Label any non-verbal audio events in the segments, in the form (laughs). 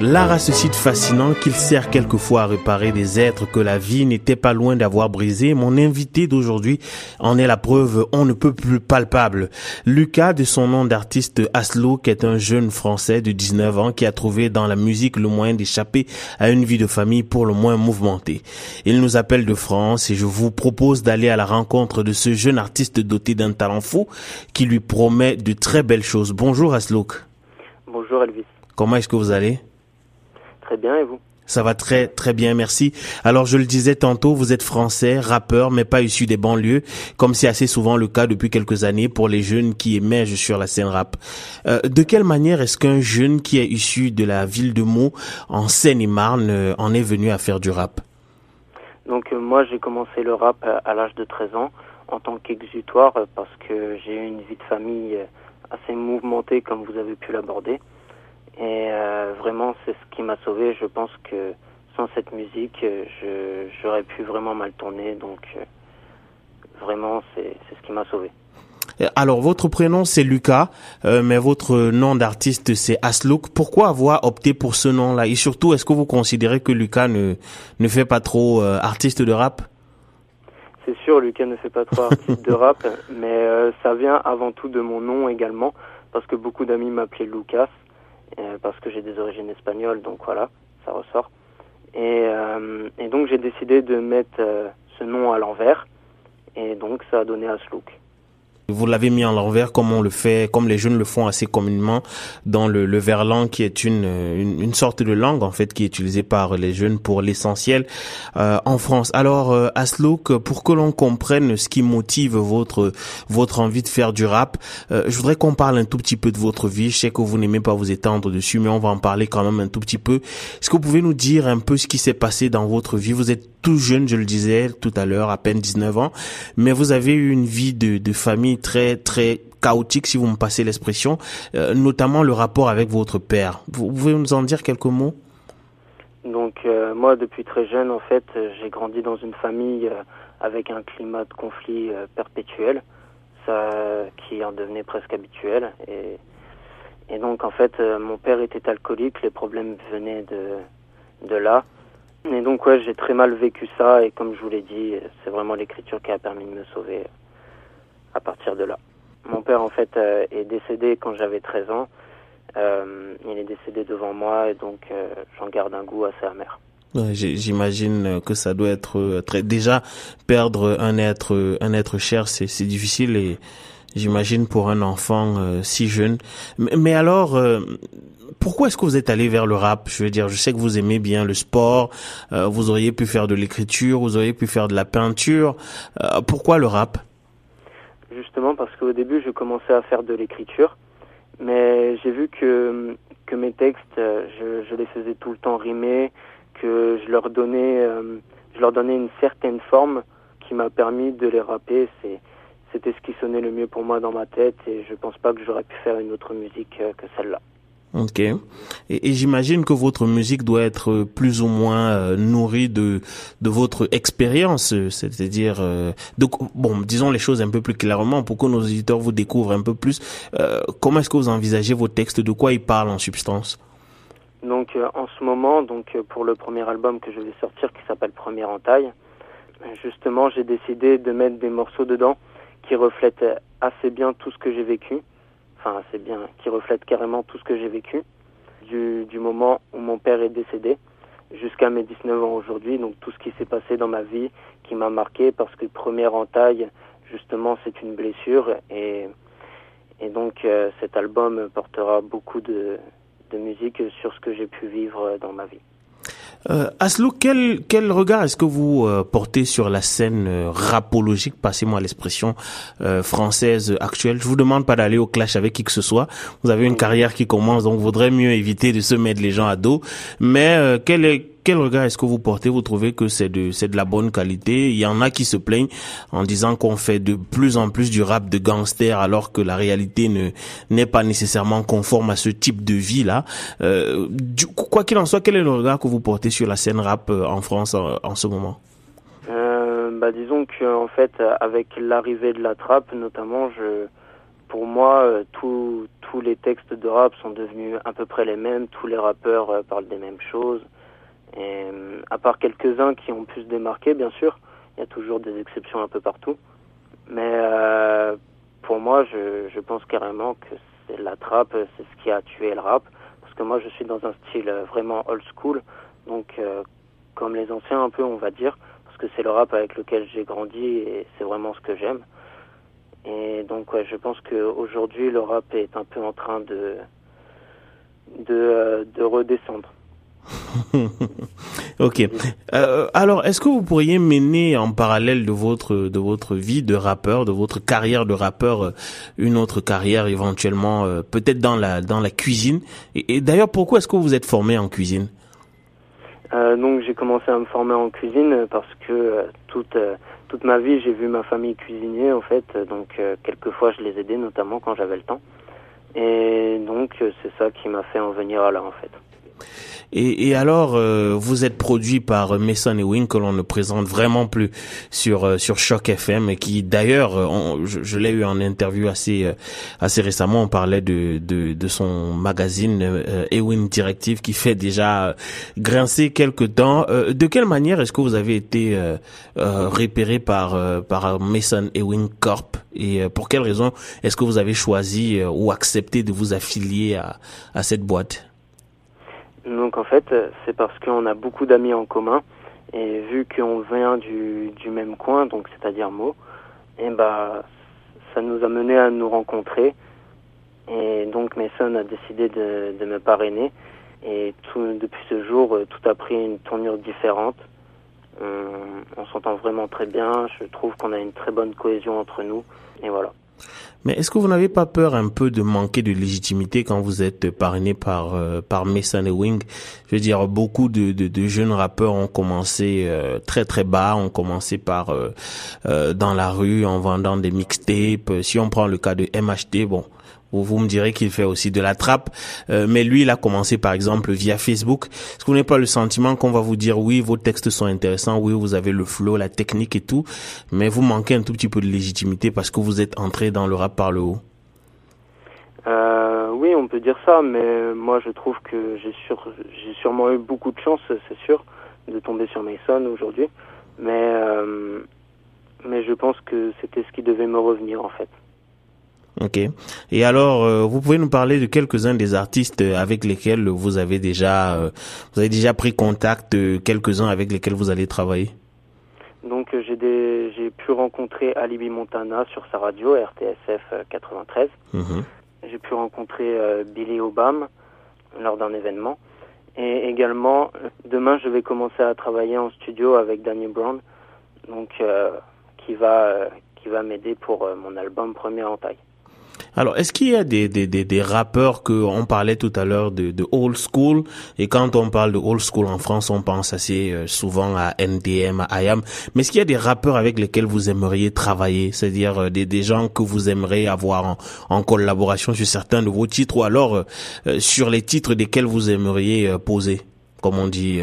L'art a ce site fascinant qu'il sert quelquefois à réparer des êtres que la vie n'était pas loin d'avoir brisés. Mon invité d'aujourd'hui en est la preuve on ne peut plus palpable. Lucas, de son nom d'artiste Aslo, qui est un jeune français de 19 ans qui a trouvé dans la musique le moyen d'échapper à une vie de famille pour le moins mouvementée. Il nous appelle de France et je vous propose d'aller à la rencontre de ce jeune artiste doté d'un talent fou qui lui promet de très belles choses. Bonjour Aslouk. Bonjour Elvis. Comment est-ce que vous allez? Très bien, et vous? Ça va très très bien, merci. Alors je le disais tantôt, vous êtes français, rappeur, mais pas issu des banlieues, comme c'est assez souvent le cas depuis quelques années pour les jeunes qui émergent sur la scène rap. Euh, de quelle manière est-ce qu'un jeune qui est issu de la ville de Meaux, en Seine-et-Marne, euh, en est venu à faire du rap? Donc euh, moi j'ai commencé le rap à l'âge de 13 ans en tant qu'exutoire parce que j'ai eu une vie de famille assez mouvementée comme vous avez pu l'aborder. Et euh, vraiment, c'est ce qui m'a sauvé. Je pense que sans cette musique, je j'aurais pu vraiment mal tourner. Donc, euh, vraiment, c'est ce qui m'a sauvé. Alors, votre prénom, c'est Lucas, euh, mais votre nom d'artiste, c'est Aslouk. Pourquoi avoir opté pour ce nom-là? Et surtout, est-ce que vous considérez que Lucas ne, ne fait pas trop artiste de rap? C'est sûr, Lucas ne fait pas trop artiste de rap, (laughs) mais ça vient avant tout de mon nom également, parce que beaucoup d'amis m'appelaient Lucas. Euh, parce que j'ai des origines espagnoles, donc voilà, ça ressort. Et, euh, et donc j'ai décidé de mettre euh, ce nom à l'envers, et donc ça a donné Aslouk. Vous l'avez mis en l'envers comme on le fait, comme les jeunes le font assez communément dans le, le verlan qui est une, une, une, sorte de langue en fait qui est utilisée par les jeunes pour l'essentiel euh, en France. Alors euh, pour que l'on comprenne ce qui motive votre votre envie de faire du rap, euh, je voudrais qu'on parle un tout petit peu de votre vie. Je sais que vous n'aimez pas vous étendre dessus, mais on va en parler quand même un tout petit peu. Est-ce que vous pouvez nous dire un peu ce qui s'est passé dans votre vie? Vous êtes tout jeune, je le disais tout à l'heure, à peine 19 ans, mais vous avez eu une vie de, de famille très très chaotique si vous me passez l'expression, euh, notamment le rapport avec votre père. Vous pouvez nous en dire quelques mots? Donc euh, moi depuis très jeune en fait j'ai grandi dans une famille euh, avec un climat de conflit perpétuel, qui en devenait presque habituel et et donc en fait mon père était alcoolique, les problèmes venaient de de là. Et donc ouais, j'ai très mal vécu ça et comme je vous l'ai dit, c'est vraiment l'écriture qui a permis de me sauver à partir de là. Mon père, en fait, euh, est décédé quand j'avais 13 ans. Euh, il est décédé devant moi et donc euh, j'en garde un goût assez amer. J'imagine que ça doit être très déjà perdre un être un être cher c'est difficile et j'imagine pour un enfant si jeune mais, alors pourquoi est-ce que vous êtes allé vers le rap? Je veux dire, je sais que vous aimez bien le sport, vous auriez pu faire de l'écriture, vous auriez pu faire de la peinture. pourquoi le rap? Justement parce qu'au début je commençais à faire de l'écriture, mais j'ai vu que, mes textes, euh, je, les faisais tout le temps rimer, que je leur donnais, euh, je leur donnais une certaine forme qui m'a permis de les rapper. C'était ce qui sonnait le mieux pour moi dans ma tête et je pense pas que j'aurais pu faire une autre musique euh, que celle-là. Ok. Et, j'imagine que votre musique doit être plus ou moins euh, nourrie de de votre expérience, c'est-à-dire euh, bon, disons les choses un peu plus clairement pour que nos auditeurs vous découvrent un peu plus. Euh, comment est-ce que vous envisagez vos textes? De quoi ils parlent en substance? Donc euh, en ce moment, donc pour le premier album que je vais sortir qui s'appelle Première en taille, justement j'ai décidé de mettre des morceaux dedans qui reflètent assez bien tout ce que j'ai vécu enfin c'est bien, qui reflète carrément tout ce que j'ai vécu du, moment où mon père est décédé jusqu'à mes 19 ans aujourd'hui, donc tout ce qui s'est passé dans ma vie qui m'a marqué parce que première entaille, justement, c'est une blessure et, donc euh, cet album portera beaucoup de musique sur ce que j'ai pu vivre dans ma vie. Euh, Aslo, quel, quel regard est-ce que vous euh, portez sur la scène euh, rapologique, passez-moi l'expression euh, française actuelle Je vous demande pas d'aller au clash avec qui que ce soit. Vous avez une carrière qui commence, donc vaudrait mieux éviter de se mettre les gens à dos. Mais quel est quel regard est-ce que vous portez? Vous trouvez que c'est de c'est de la bonne qualité? Il y en a qui se plaignent en disant qu'on fait de plus en plus du rap de gangster alors que la réalité ne n'est pas nécessairement conforme à ce type de vie là. Euh, quoi qu'il en soit, quel est le regard que vous portez sur la scène rap euh, en France en, ce moment? Euh, bah, disons que en fait, avec l'arrivée de la trappe, notamment, pour moi, euh, tous les textes de rap sont devenus à peu près les mêmes. Tous les rappeurs parlent des mêmes choses. Et, à part quelques-uns qui ont pu se démarquer, bien sûr, il y a toujours des exceptions un peu partout. Mais pour moi, je, je pense carrément que c'est la trappe, c'est ce qui a tué le rap. Parce que moi, je suis dans un style vraiment old school, donc comme les anciens un peu, on va dire que c'est le rap avec lequel j'ai grandi et c'est vraiment ce que j'aime. Et donc ouais, je pense qu'aujourd'hui le rap est un peu en train de de, euh, de redescendre. (laughs) ok. Euh, alors, est-ce que vous pourriez mener en parallèle de votre de votre vie de rappeur, de votre carrière de rappeur, euh, une autre carrière éventuellement, peut-être dans la dans la cuisine? Et d'ailleurs, pourquoi est-ce que vous êtes formé en cuisine? Euh, donc j'ai commencé à me former en cuisine parce que euh, toute euh, toute ma vie j'ai vu ma famille cuisiner en fait donc quelquefois je les aidais notamment quand j'avais le temps et donc c'est ça qui m'a fait en venir à là en fait. Et, et alors, euh, vous êtes produit par Mason et Wing que l'on ne présente vraiment plus sur euh, sur Choc FM, et qui d'ailleurs, euh, je, je l'ai eu en interview assez assez récemment. On parlait de de, de son magazine Ewing Directive qui fait déjà grincer quelques temps. de quelle manière est-ce que vous avez été repéré par par Mason Ewing Corp? Et pour quelle raison est-ce que vous avez choisi ou accepté de vous affilier à à cette boîte? Donc en fait, c'est parce qu'on a beaucoup d'amis en commun. Et vu qu'on vient du, du même coin, donc c'est-à-dire Meaux, et bah ça nous a mené à nous rencontrer. Et donc Mason a décidé de, de me parrainer. Et tout, depuis ce jour, tout a pris une tournure différente. On, on s'entend vraiment très bien, je trouve qu'on a une très bonne cohésion entre nous. Et voilà. Mais est-ce que vous n'avez pas peur un peu de manquer de légitimité quand vous êtes parrainé par euh, par Mason et Je veux dire, beaucoup de, de, de jeunes rappeurs ont commencé euh, très très bas, ont commencé par euh, dans la rue en vendant des mixtapes. Si on prend le cas de MHD, bon, vous, vous me direz qu'il fait aussi de la trappe, euh, mais lui, il a commencé par exemple via Facebook. Est-ce que vous n'avez pas le sentiment qu'on va vous dire oui, vos textes sont intéressants, oui, vous avez le flow, la technique et tout, mais vous manquez un tout petit peu de légitimité parce que vous êtes entré dans le rap par le haut? Euh, Oui, on peut dire ça, mais moi je trouve que j'ai sûrement eu beaucoup de chance, c'est sûr, de tomber sur Mason aujourd'hui, mais euh, mais je pense que c'était ce qui devait me revenir en fait. Ok. Et alors, euh, vous pouvez nous parler de quelques-uns des artistes avec lesquels vous avez déjà, euh, vous avez déjà pris contact, euh, quelques-uns avec lesquels vous allez travailler? Donc j'ai des, j'ai pu rencontrer Alibi Montana sur sa radio RTSF 93. Mhm. J'ai pu rencontrer Billy Obama lors d'un événement. Et également, demain, je vais commencer à travailler en studio avec Danny Brown, donc qui va qui va m'aider pour mon album Premier en taille. Alors, est-ce qu'il y a des, des, des, des rappeurs que on parlait tout à l'heure de, de old school? Et quand on parle de old school en France, on pense assez euh, souvent à NDM, à IAM. Mais est-ce qu'il y a des rappeurs avec lesquels vous aimeriez travailler, c'est-à-dire euh, des, des gens que vous aimeriez avoir en, en collaboration sur certains de vos titres ou alors euh, sur les titres desquels vous aimeriez poser, comme on dit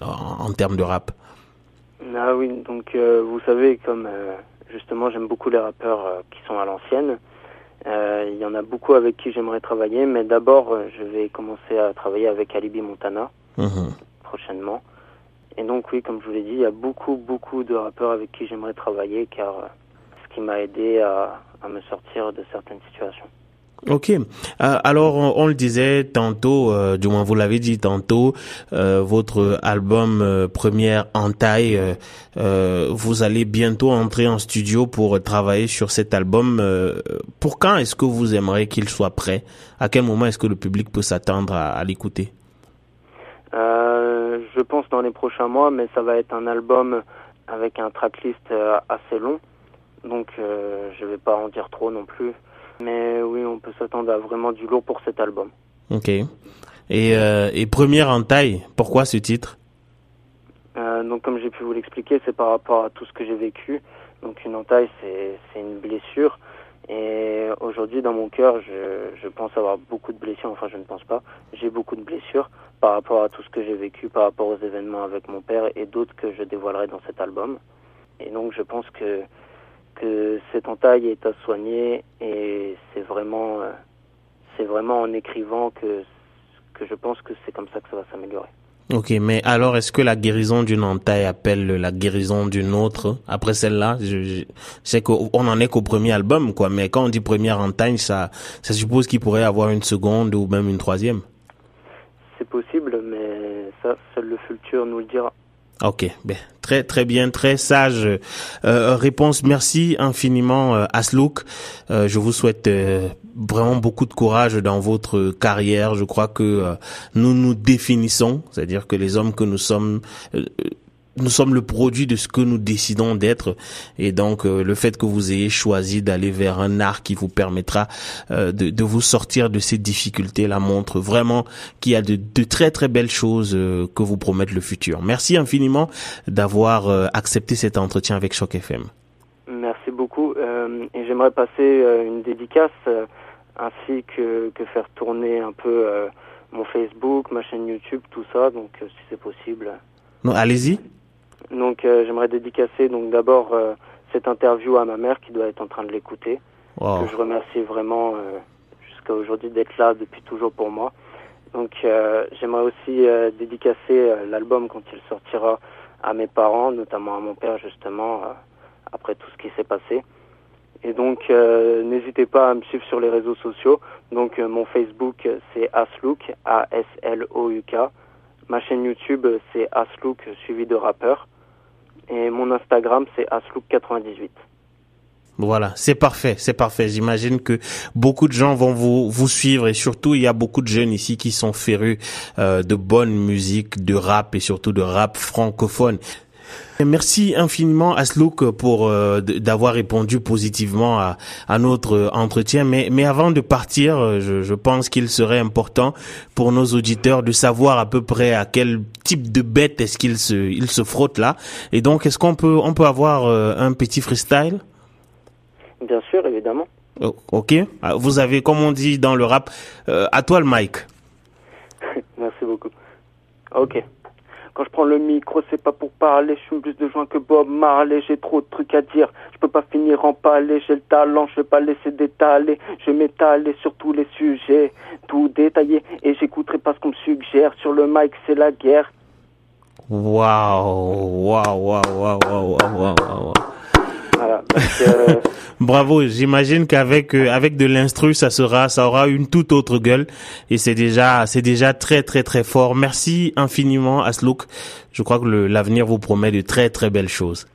en, en, termes de rap? Ah oui, donc vous savez comme justement j'aime beaucoup les rappeurs qui sont à l'ancienne. Euh, il y en a beaucoup avec qui j'aimerais travailler, mais d'abord, euh, je vais commencer à travailler avec Alibi Montana mhm. prochainement. Et donc, oui, comme je vous l'ai dit, il y a beaucoup, beaucoup de rappeurs avec qui j'aimerais travailler, car euh, ce qui m'a aidé à, à me sortir de certaines situations. Ok. Euh, alors, on, le disait tantôt, euh, du moins vous l'avez dit tantôt, euh, votre album première en taille, vous allez bientôt entrer en studio pour travailler sur cet album. pour quand est-ce que vous aimeriez qu'il soit prêt? À quel moment est-ce que le public peut s'attendre à, à l'écouter? Je pense dans les prochains mois, mais ça va être un album avec un tracklist assez long, donc je vais pas en dire trop non plus. Mais oui, on peut s'attendre à vraiment du lourd pour cet album. Ok. Et, euh, et première en taille, pourquoi ce titre? Euh, Donc comme j'ai pu vous l'expliquer, c'est par rapport à tout ce que j'ai vécu. Donc une entaille, c'est une blessure. Et aujourd'hui, dans mon cœur, je, je pense avoir beaucoup de blessures. Enfin, je ne pense pas. J'ai beaucoup de blessures par rapport à tout ce que j'ai vécu, par rapport aux événements avec mon père et d'autres que je dévoilerai dans cet album. Et donc je pense que que cette entaille est à soigner et c'est vraiment c'est vraiment en écrivant que que je pense que c'est comme ça que ça va s'améliorer. Ok, mais alors est-ce que la guérison d'une entaille appelle la guérison d'une autre après celle-là? Je, je, sais qu'on en est qu'au premier album, quoi. Mais quand on dit première entaille, ça, ça suppose qu'il pourrait avoir une seconde ou même une troisième. C'est possible, mais ça, seul le futur nous le dira. Ok, ben, très très bien, très sage euh, réponse. Merci infiniment euh, Aslouk. Euh, je vous souhaite euh, vraiment beaucoup de courage dans votre carrière. Je crois que euh, nous nous définissons, c'est-à-dire que les hommes que nous sommes nous sommes le produit de ce que nous décidons d'être et donc euh, le fait que vous ayez choisi d'aller vers un art qui vous permettra euh, de, de, vous sortir de ces difficultés là montre vraiment qu'il y a de, de, très très belles choses euh, que vous promettent le futur. Merci infiniment d'avoir accepté cet entretien avec Choc FM. Merci beaucoup et j'aimerais passer une dédicace ainsi que, que faire tourner un peu mon Facebook, ma chaîne YouTube, tout ça donc si c'est possible. Non, allez-y. Donc euh, j'aimerais dédicacer donc d'abord euh, cette interview à ma mère qui doit être en train de l'écouter. Wow. Que je remercie vraiment euh, jusqu'à aujourd'hui d'être là depuis toujours pour moi. Donc j'aimerais aussi dédicacer l'album quand il sortira à mes parents, notamment à mon père justement après tout ce qui s'est passé. Et donc n'hésitez pas à me suivre sur les réseaux sociaux. Donc mon Facebook c'est Aslook A S L O U K. Ma chaîne YouTube c'est Aslook suivi de rappeur. Et mon Instagram, c'est aslook98. Voilà, c'est parfait, c'est parfait. J'imagine que beaucoup de gens vont vous vous suivre et surtout il y a beaucoup de jeunes ici qui sont férus euh, de bonne musique, de rap et surtout de rap francophone. Merci infiniment Aslouk pour euh, d'avoir répondu positivement à, à, notre entretien. Mais, mais avant de partir, euh, je, je pense qu'il serait important pour nos auditeurs de savoir à peu près à quel type de bête est-ce qu'ils se, ils se frottent là. Et donc, est-ce qu'on peut, on peut avoir euh, un petit freestyle? Bien sûr, évidemment. Oh, ok. Vous avez, comme on dit dans le rap, à toi le mic. (laughs) Merci beaucoup. Ok. Quand je prends le micro, c'est pas pour parler, je suis plus de joint que Bob Marley, j'ai trop de trucs à dire, je peux pas finir en palais, j'ai le talent, je vais pas laisser d'étaler, je m'étaler sur tous les sujets, tout détaillé, et j'écouterai pas ce qu'on me suggère, sur le mic. C'est la guerre. Waouh, waouh, waouh, waouh, waouh, waouh, waouh. Voilà, donc, euh... (laughs) Bravo, j'imagine qu'avec euh, avec de l'instru, ça sera ça aura une toute autre gueule et c'est déjà c'est déjà très très très fort. Merci infiniment Aslouk. Je crois que l'avenir vous promet de très très belles choses.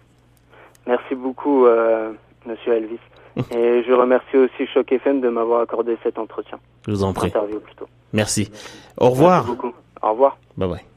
Merci beaucoup euh, monsieur Elvis. (laughs) et je remercie aussi Choc FM de m'avoir accordé cet entretien. Je vous en prie. Interview plutôt. Merci. Au revoir. Merci beaucoup. Au revoir. Bye bye.